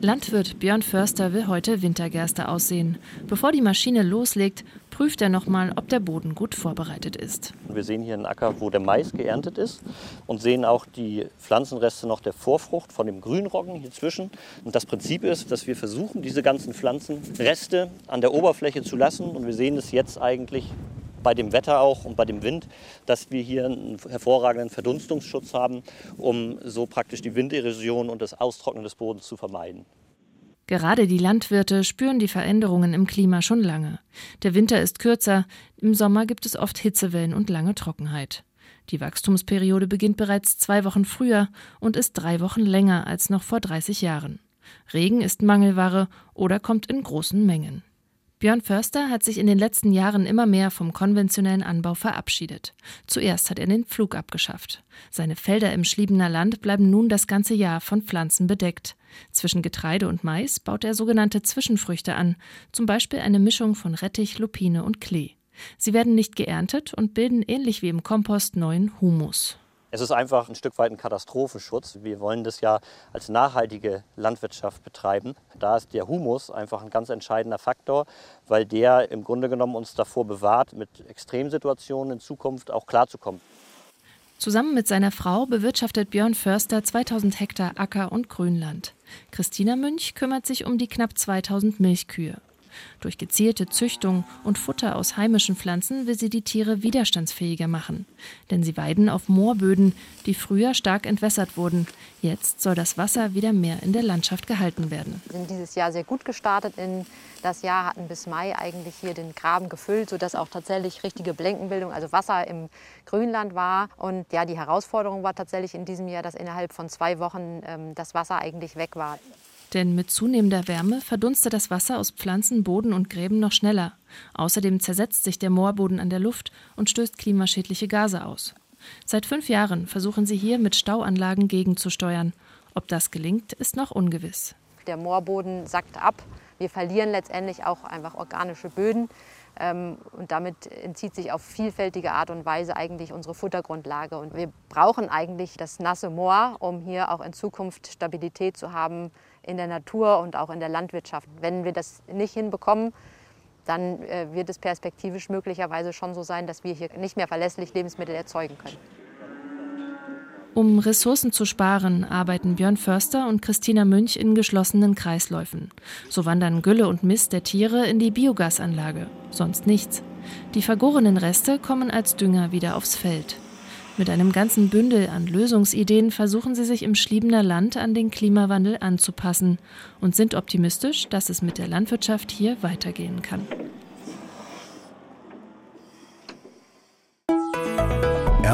Landwirt Björn Förster will heute Wintergerste aussehen. Bevor die Maschine loslegt, prüft er nochmal, ob der Boden gut vorbereitet ist. Wir sehen hier einen Acker, wo der Mais geerntet ist und sehen auch die Pflanzenreste noch der Vorfrucht von dem Grünroggen hier zwischen. Und das Prinzip ist, dass wir versuchen, diese ganzen Pflanzenreste an der Oberfläche zu lassen. Und wir sehen es jetzt eigentlich bei dem Wetter auch und bei dem Wind, dass wir hier einen hervorragenden Verdunstungsschutz haben, um so praktisch die Winderosion und das Austrocknen des Bodens zu vermeiden. Gerade die Landwirte spüren die Veränderungen im Klima schon lange. Der Winter ist kürzer, im Sommer gibt es oft Hitzewellen und lange Trockenheit. Die Wachstumsperiode beginnt bereits zwei Wochen früher und ist drei Wochen länger als noch vor 30 Jahren. Regen ist Mangelware oder kommt in großen Mengen. Björn Förster hat sich in den letzten Jahren immer mehr vom konventionellen Anbau verabschiedet. Zuerst hat er den Pflug abgeschafft. Seine Felder im Schliebener Land bleiben nun das ganze Jahr von Pflanzen bedeckt. Zwischen Getreide und Mais baut er sogenannte Zwischenfrüchte an, zum Beispiel eine Mischung von Rettich, Lupine und Klee. Sie werden nicht geerntet und bilden ähnlich wie im Kompost neuen Humus. Es ist einfach ein Stück weit ein Katastrophenschutz. Wir wollen das ja als nachhaltige Landwirtschaft betreiben. Da ist der Humus einfach ein ganz entscheidender Faktor, weil der im Grunde genommen uns davor bewahrt, mit Extremsituationen in Zukunft auch klarzukommen. Zusammen mit seiner Frau bewirtschaftet Björn Förster 2000 Hektar Acker und Grünland. Christina Münch kümmert sich um die knapp 2000 Milchkühe. Durch gezielte Züchtung und Futter aus heimischen Pflanzen will sie die Tiere widerstandsfähiger machen. Denn sie weiden auf Moorböden, die früher stark entwässert wurden. Jetzt soll das Wasser wieder mehr in der Landschaft gehalten werden. Wir sind dieses Jahr sehr gut gestartet in das Jahr, hatten bis Mai eigentlich hier den Graben gefüllt, sodass auch tatsächlich richtige Blenkenbildung, also Wasser im Grünland war. Und ja, die Herausforderung war tatsächlich in diesem Jahr, dass innerhalb von zwei Wochen ähm, das Wasser eigentlich weg war. Denn mit zunehmender Wärme verdunstet das Wasser aus Pflanzen, Boden und Gräben noch schneller. Außerdem zersetzt sich der Moorboden an der Luft und stößt klimaschädliche Gase aus. Seit fünf Jahren versuchen sie hier mit Stauanlagen gegenzusteuern. Ob das gelingt, ist noch ungewiss. Der Moorboden sackt ab. Wir verlieren letztendlich auch einfach organische Böden. Ähm, und damit entzieht sich auf vielfältige Art und Weise eigentlich unsere Futtergrundlage. Und wir brauchen eigentlich das nasse Moor, um hier auch in Zukunft Stabilität zu haben in der Natur und auch in der Landwirtschaft. Wenn wir das nicht hinbekommen, dann äh, wird es perspektivisch möglicherweise schon so sein, dass wir hier nicht mehr verlässlich Lebensmittel erzeugen können. Um Ressourcen zu sparen, arbeiten Björn Förster und Christina Münch in geschlossenen Kreisläufen. So wandern Gülle und Mist der Tiere in die Biogasanlage, sonst nichts. Die vergorenen Reste kommen als Dünger wieder aufs Feld. Mit einem ganzen Bündel an Lösungsideen versuchen sie sich im Schliebener Land an den Klimawandel anzupassen und sind optimistisch, dass es mit der Landwirtschaft hier weitergehen kann.